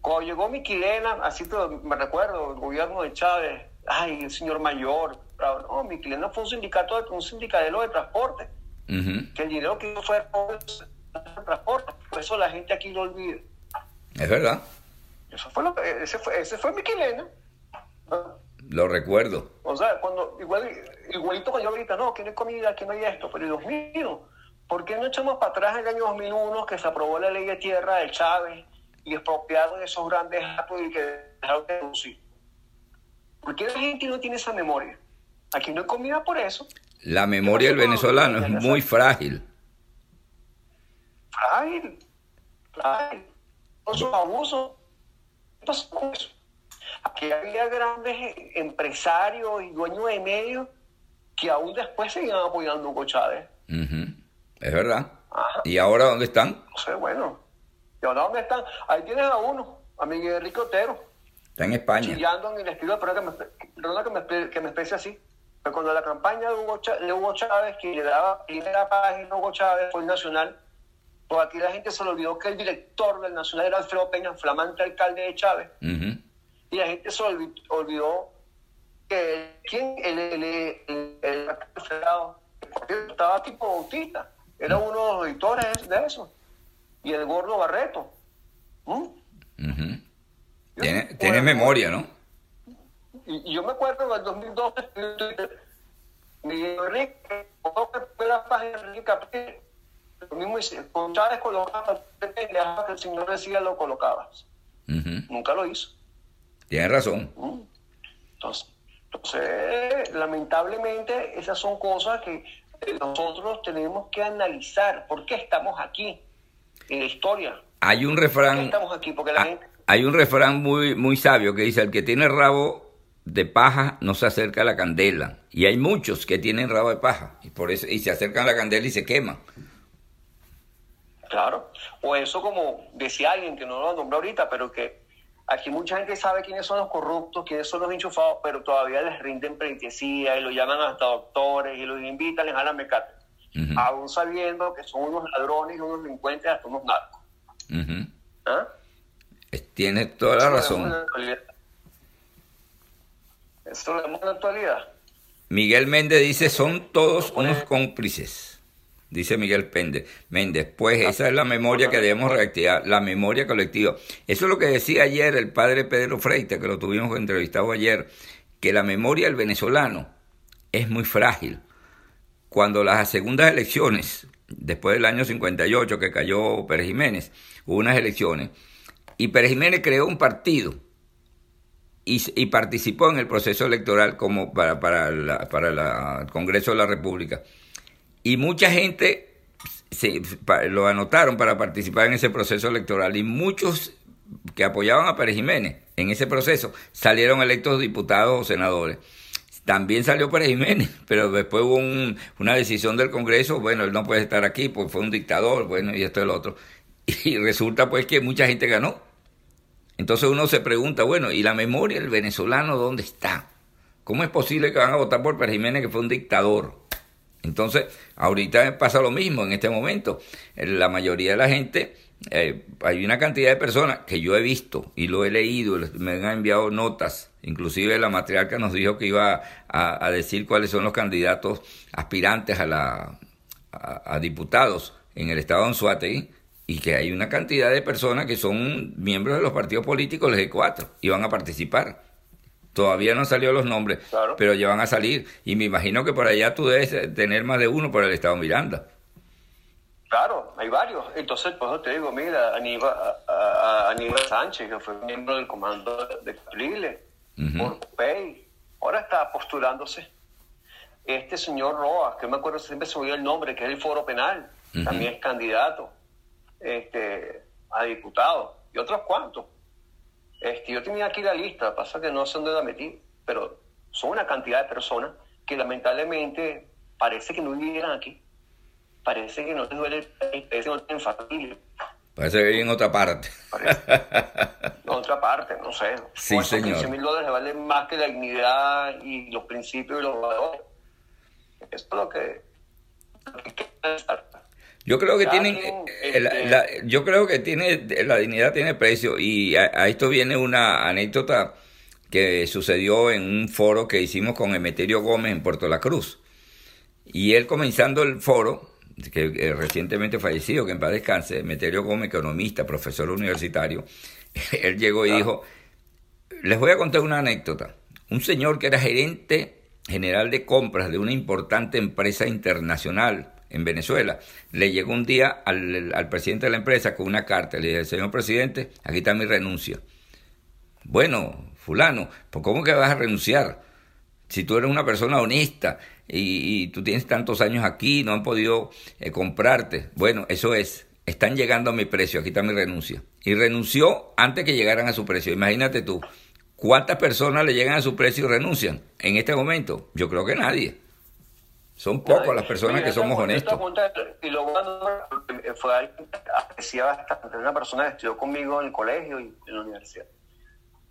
Speaker 3: Cuando llegó Miquilena, así me recuerdo, el gobierno de Chávez, ay, el señor mayor, no, Miquilena fue un sindicato, de, un sindicadero de transporte, que el dinero que fue de transporte, por eso la gente aquí lo olvida.
Speaker 2: Es verdad.
Speaker 3: Eso fue lo que, ese fue, ese fue Miquilena.
Speaker 2: Lo recuerdo.
Speaker 3: O sea, cuando, igual, igualito cuando yo ahorita, no, que no hay comida, que no hay esto, pero Dios mío, ¿por qué no echamos para atrás el año 2001 que se aprobó la ley de tierra de Chávez? y expropiaron esos grandes actos y que dejaron de reducir. ¿Por qué la gente no tiene esa memoria? Aquí no hay comida por eso.
Speaker 2: La memoria del venezolano es muy frágil.
Speaker 3: Frágil, frágil. Con sus abusos. ¿Qué pasó con eso? Aquí había grandes empresarios y dueños de medios que aún después seguían apoyando a Hugo Chávez.
Speaker 2: Es verdad. ¿Y ahora dónde están?
Speaker 3: No sé, bueno. ¿Y ahora dónde están? Ahí tienes a uno, a Miguel Enrique Otero.
Speaker 2: Está en España.
Speaker 3: Chillando en el estilo, pero que me, perdona que me, que me exprese así. Pero cuando la campaña de Hugo, Chávez, de Hugo Chávez, que le daba primera página a Hugo Chávez, fue Nacional, pues aquí la gente se le olvidó que el director del Nacional era Alfredo Peña, flamante alcalde de Chávez. Y la gente se olvidó, olvidó que ¿quién? El, el, el, el, estaba tipo autista, era uno de los editores de eso. Y el gordo Barreto. ¿Mm?
Speaker 2: Tiene, tiene memoria, ¿no?
Speaker 3: Y, y, yo me acuerdo en el 2012, Miguel Enrique, fue la página de Enrique lo mismo con Chávez colocaba, que el señor decía lo colocabas. Nunca lo hizo.
Speaker 2: Tiene razón.
Speaker 3: ¿Mm? Entonces, entonces, lamentablemente, esas son cosas que nosotros tenemos que analizar. ¿Por qué estamos aquí en la historia?
Speaker 2: Hay un refrán.
Speaker 3: estamos aquí? Porque la gente...
Speaker 2: Hay un refrán muy, muy sabio que dice: el que tiene rabo de paja no se acerca a la candela. Y hay muchos que tienen rabo de paja y, por eso, y se acercan a la candela y se queman.
Speaker 3: Claro. O eso como decía alguien que no lo nombró ahorita, pero que aquí mucha gente sabe quiénes son los corruptos, quiénes son los enchufados, pero todavía les rinden pleitesía y lo llaman hasta doctores y los invitan, les jalan mecate. Aún sabiendo que son unos ladrones, unos delincuentes, hasta unos narcos. ¿Ah?
Speaker 2: Tienes toda la razón.
Speaker 3: Esto lo vemos en la actualidad.
Speaker 2: Miguel Méndez dice, son todos unos cómplices dice Miguel Pende, Méndez. Pues ah, esa es la memoria que debemos reactivar, la memoria colectiva. Eso es lo que decía ayer el padre Pedro Freite, que lo tuvimos entrevistado ayer, que la memoria del venezolano es muy frágil. Cuando las segundas elecciones, después del año 58 que cayó Pérez Jiménez, hubo unas elecciones, y Pérez Jiménez creó un partido y, participó en el proceso electoral como para, para, para el Congreso de la República y mucha gente se, lo anotaron para participar en ese proceso electoral y muchos que apoyaban a Pérez Jiménez en ese proceso salieron electos diputados o senadores. También salió Pérez Jiménez, *laughs* pero después hubo una decisión del Congreso, bueno, él no puede estar aquí porque fue un dictador, bueno, y esto y lo otro. *laughs* Y resulta pues que mucha gente ganó. Entonces uno se pregunta, bueno, ¿y la memoria del venezolano dónde está? ¿Cómo es posible que van a votar por Pérez Jiménez que fue un dictador? Entonces, ahorita pasa lo mismo en este momento. La mayoría de la gente, eh, hay una cantidad de personas que yo he visto y lo he leído, me han enviado notas, inclusive la matriarca nos dijo que iba a, decir cuáles son los candidatos aspirantes a, la, a, diputados en el estado de Anzuategui y que hay una cantidad de personas que son miembros de los partidos políticos, los E4, y van a participar. Todavía no han salido los nombres, pero ya van a salir. Y me imagino que por allá tú debes tener más de uno por el Estado Miranda.
Speaker 3: Claro, hay varios. Entonces, pues te digo, mira, Aníbal, Aníbal Sánchez, que fue miembro del comando de Capriles, por Pay, ahora está postulándose. Este señor Roa, que me acuerdo siempre se el nombre, que es el Foro Penal, también es candidato este, a diputado, y otros cuantos. Este, yo tenía aquí la lista, pasa que no sé dónde la metí, pero son una cantidad de personas que lamentablemente parece que no vivieran aquí. Parece que no te duele parece que no tienen familia.
Speaker 2: Parece que viven en otra parte.
Speaker 3: en otra parte, no sé.
Speaker 2: Sí, señor.
Speaker 3: 15 mil dólares valen más que la dignidad y los principios y los valores. Eso es lo que, lo que hay que pensar.
Speaker 2: Yo creo que tienen, eh, este, yo creo que tiene, la dignidad tiene precio y a, esto viene una anécdota que sucedió en un foro que hicimos con Emeterio Gómez en Puerto La Cruz. Y él comenzando el foro, que eh, recientemente fallecido, que en paz descanse, Emeterio Gómez, economista, profesor universitario, *laughs* él llegó y dijo, les voy a contar una anécdota. Un señor que era gerente general de compras de una importante empresa internacional en Venezuela, le llegó un día al, presidente de la empresa con una carta. Le dije, señor presidente, aquí está mi renuncia. Bueno, fulano, ¿por cómo que vas a renunciar? Si tú eres una persona honesta y, tú tienes tantos años aquí, no han podido eh, comprarte. Bueno, eso es. Están llegando a mi precio, aquí está mi renuncia. Y renunció antes que llegaran a su precio. Imagínate tú, ¿cuántas personas le llegan a su precio y renuncian en este momento? Yo creo que nadie. Son pocas las personas que somos honestos.
Speaker 3: Y luego fue alguien que apreciaba bastante, una persona que estudió conmigo en el colegio y en la universidad.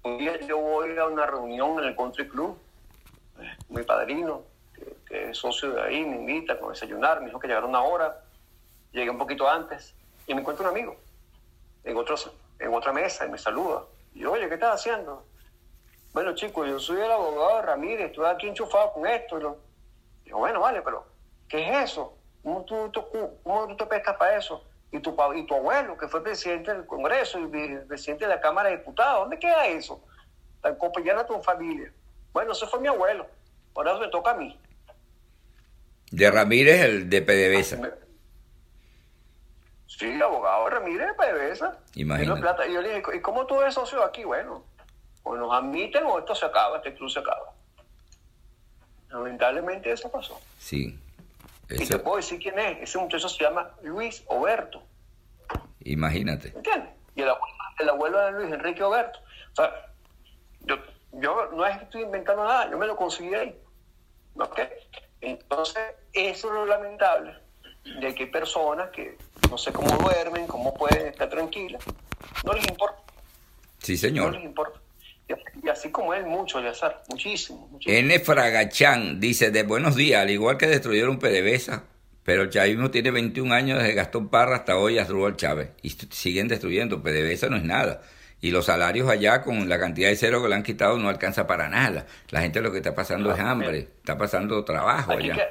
Speaker 3: Un día yo voy a una reunión en el Country Club, mi padrino, que, es socio de ahí, me invita a desayunar, me dijo que llegara una hora, llegué un poquito antes y me encuentro un amigo en, otros, en otra mesa y me saluda. Y yo, oye, ¿qué estás haciendo? bueno chicos, yo soy el abogado de Ramírez, estoy aquí enchufado con esto. Y lo- bueno, vale, pero ¿qué es eso? ¿Cómo tú, tú- cómo tú te pescas para eso? Y tu, y tu abuelo, que fue presidente del Congreso y presidente de la Cámara de Diputados, ¿dónde queda eso? Tan compañera tu familia. Bueno, ese fue mi abuelo, ahora eso me toca a mí.
Speaker 2: De Ramírez, el de PDVSA.
Speaker 3: Sí, abogado Ramírez de PDVSA.
Speaker 2: Imagínate.
Speaker 3: Plata. Y yo le dije, ¿y cómo tú eres socio aquí? Bueno, o nos admiten o esto se acaba, este club se acaba. Lamentablemente eso pasó.
Speaker 2: Sí.
Speaker 3: Y te puedo decir quién es. Ese muchacho se llama Luis Oberto.
Speaker 2: imagínate.
Speaker 3: ¿Entiendes? Y el abuelo, el abuelo de Luis Enrique Oberto. O sea, yo, yo no es que estoy inventando nada, yo me lo conseguí ahí. ¿Ok? Entonces, eso es lo lamentable de que hay personas que no sé cómo duermen, cómo pueden estar tranquilas. No les importa,
Speaker 2: Sí,
Speaker 3: no
Speaker 2: señor.
Speaker 3: les importa. Y así, como él, mucho, Yazar, muchísimo, muchísimo.
Speaker 2: N. Fragachán dice, de buenos días, al igual que destruyeron PDVSA, pero el chavismo tiene 21 años desde Gastón Parra hasta hoy Asdrúbal Chávez, y siguen destruyendo, PDVSA no es nada. Y los salarios allá, con la cantidad de cero que le han quitado, no alcanza para nada. La gente lo que está pasando es hambre, está pasando trabajo
Speaker 3: Aquí,
Speaker 2: allá.
Speaker 3: que,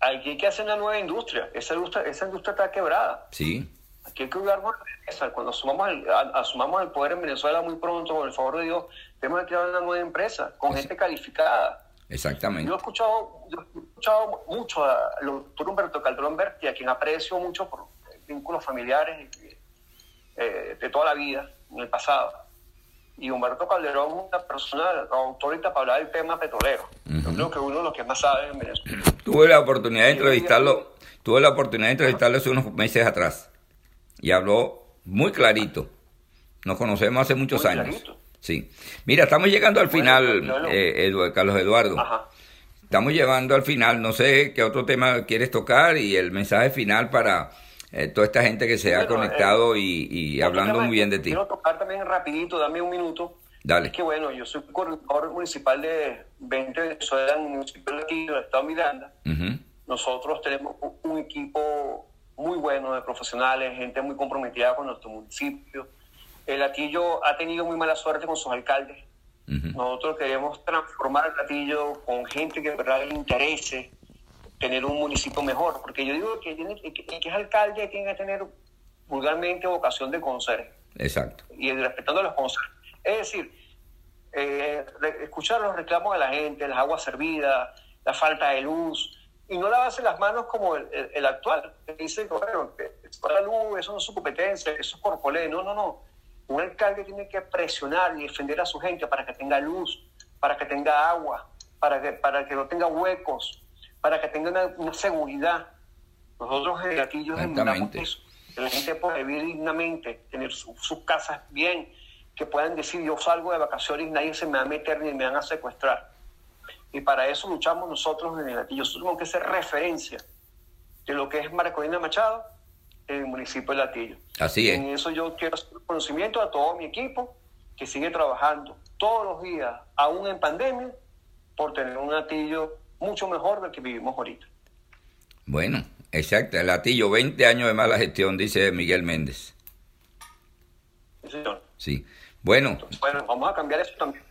Speaker 3: aquí hay que hacer una nueva industria. Esa industria, esa industria está quebrada.
Speaker 2: Sí,
Speaker 3: Aquí hay que cuidarnos de esa. Cuando asumamos el, asumamos el poder en Venezuela muy pronto, con el favor de Dios, tenemos que crear una nueva empresa con gente calificada.
Speaker 2: exactamente.
Speaker 3: Yo he escuchado, yo he escuchado mucho a doctor Humberto Calderón Berti, a quien aprecio mucho por vínculos familiares eh, de toda la vida, en el pasado. Y Humberto Calderón es una persona autorita para hablar del tema petrolero. Yo creo que uno de los que más sabe en Venezuela.
Speaker 2: Tuve la oportunidad de entrevistarlo, tuve la oportunidad de entrevistarlo hace unos meses atrás y habló muy clarito. Nos conocemos hace muchos
Speaker 3: Muy
Speaker 2: años.
Speaker 3: clarito.
Speaker 2: Sí. Mira, estamos llegando al final, eh, Edu- Carlos Eduardo.
Speaker 3: Ajá.
Speaker 2: Estamos llegando al final. No sé qué otro tema quieres tocar y el mensaje final para eh, toda esta gente que se ha conectado y, y
Speaker 3: Otro
Speaker 2: hablando muy bien de ti.
Speaker 3: Quiero tocar también rapidito, dame un minuto.
Speaker 2: Dale.
Speaker 3: Es que bueno, yo soy coordinador municipal de 20 Venezuela en el municipio de aquí, del estado Miranda. Nosotros tenemos un equipo muy bueno de profesionales, gente muy comprometida con nuestro municipio. El Atillo ha tenido muy mala suerte con sus alcaldes.
Speaker 2: Ujú.
Speaker 3: Nosotros queremos transformar el Atillo con gente que de verdad le interese tener un municipio mejor, porque yo digo que, tiene, que, que es alcalde tiene que tener vulgarmente vocación de conserje
Speaker 2: Exacto.
Speaker 3: y respetando los conserjes. Es decir, eh, escuchar los reclamos de la gente, las aguas servidas, la falta de luz, y no lavarse las manos como el, el- el actual, que dice, bueno, para la luz, eso no es su competencia, eso es corpolé. No, no, no. Un alcalde tiene que presionar y defender a su gente para que tenga luz, para que tenga agua, para que, para que no tenga huecos, para que tenga una, una seguridad. Nosotros en Gatillo demandamos
Speaker 2: Exactamente.
Speaker 3: eso, que la gente pueda vivir dignamente, tener su- sus casas bien, que puedan decir yo salgo de vacaciones y nadie se me va a meter ni me van a secuestrar. Y para eso luchamos nosotros en el Gatillo. Nosotros tenemos que ser referencia de lo que es Maracolina Machado en el municipio de Latillo.
Speaker 2: Así es.
Speaker 3: En eso yo quiero hacer conocimiento a todo mi equipo que sigue trabajando todos los días, aún en pandemia, por tener un Latillo mucho mejor del que vivimos ahorita.
Speaker 2: Bueno, exacto. El latillo, 20 años de mala gestión, dice Miguel Méndez.
Speaker 3: Sí, señor.
Speaker 2: Sí. Bueno,
Speaker 3: Entonces, bueno, vamos a cambiar eso también.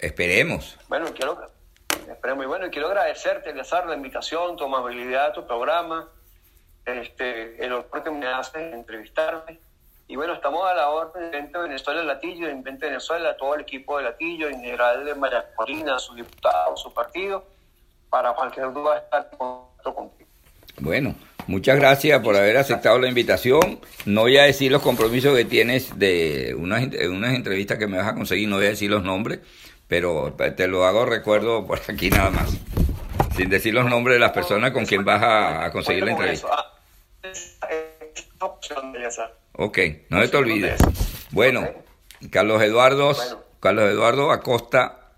Speaker 2: esperemos.
Speaker 3: Bueno, quiero, esperemos, y bueno, y quiero agradecerte, Eleazar, la invitación, tu amabilidad, tu programa, este, el honor que me haces entrevistarme. Y bueno, estamos a la orden de Venezuela Latillo, de Venezuela, todo el equipo de Latillo, en general de María Corina, sus diputados, su partido, para cualquier duda estar contigo.
Speaker 2: Bueno, muchas gracias por haber aceptado la invitación. No voy a decir los compromisos que tienes de unas, unas entrevistas que me vas a conseguir, no voy a decir los nombres, pero te lo hago recuerdo por aquí nada más. Sin decir los nombres de las personas con quien vas a, a conseguir la entrevista.
Speaker 3: eso. Ah.
Speaker 2: Ok, no se te olvides.
Speaker 3: Ok.
Speaker 2: Bueno, Carlos Eduardo. Carlos Eduardo Acosta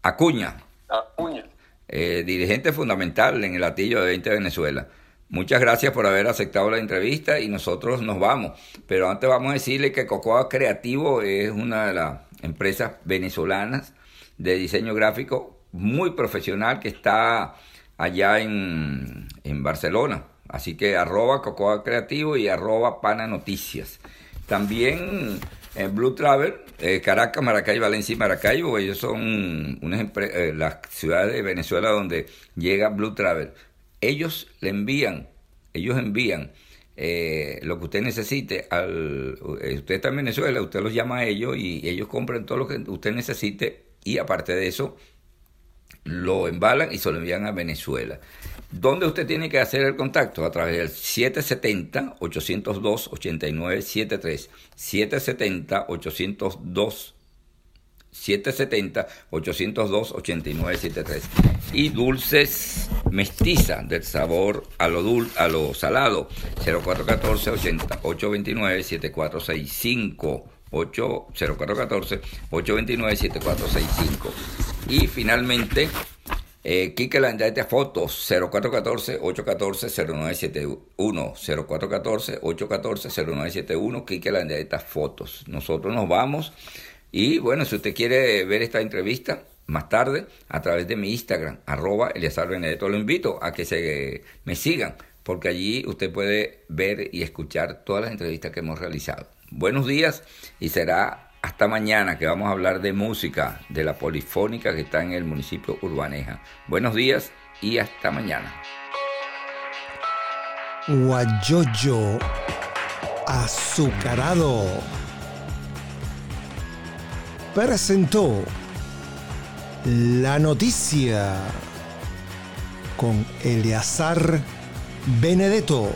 Speaker 2: Acuña,
Speaker 3: Acuña.
Speaker 2: eh, dirigente fundamental en el latillo de 20 Venezuela. Muchas gracias por haber aceptado la entrevista y nosotros nos vamos. Pero antes vamos a decirle que Cocoa Creativo es una de las empresas venezolanas de diseño gráfico muy profesional que está allá en, en Barcelona. Así que arroba Cocoa Creativo y arroba Pana Noticias. También en Blue Travel, eh, Caracas, Maracaibo, Valencia y Maracaibo, ellos son unas eh, las ciudades de Venezuela donde llega Blue Travel. Ellos le envían, ellos envían eh, lo que usted necesite. Al, usted está en Venezuela, usted los llama a ellos y ellos compran todo lo que usted necesite y aparte de eso lo embalan y se lo envían a Venezuela. ¿Dónde usted tiene que hacer el contacto? A través del 770-802-8973. 770-802 770-802-8973. Y dulces mestiza del sabor a lo, dul a lo salado 0414-829-7465. 0414-829-7465. Y finalmente eh, Quique Landaeta Fotos 0414-814-0971. 0414-814-0971. Quique Landaeta Fotos. Nosotros nos vamos. Y bueno, si usted quiere ver esta entrevista más tarde, a través de mi Instagram, arroba Eliazar Benedetto, lo invito a que se me sigan, porque allí usted puede ver y escuchar todas las entrevistas que hemos realizado. Buenos días y será hasta mañana que vamos a hablar de música, de la polifónica que está en el municipio Urbaneja. Buenos días y hasta mañana.
Speaker 1: Guayoyo azucarado presentó la noticia con Eleazar Benedetto.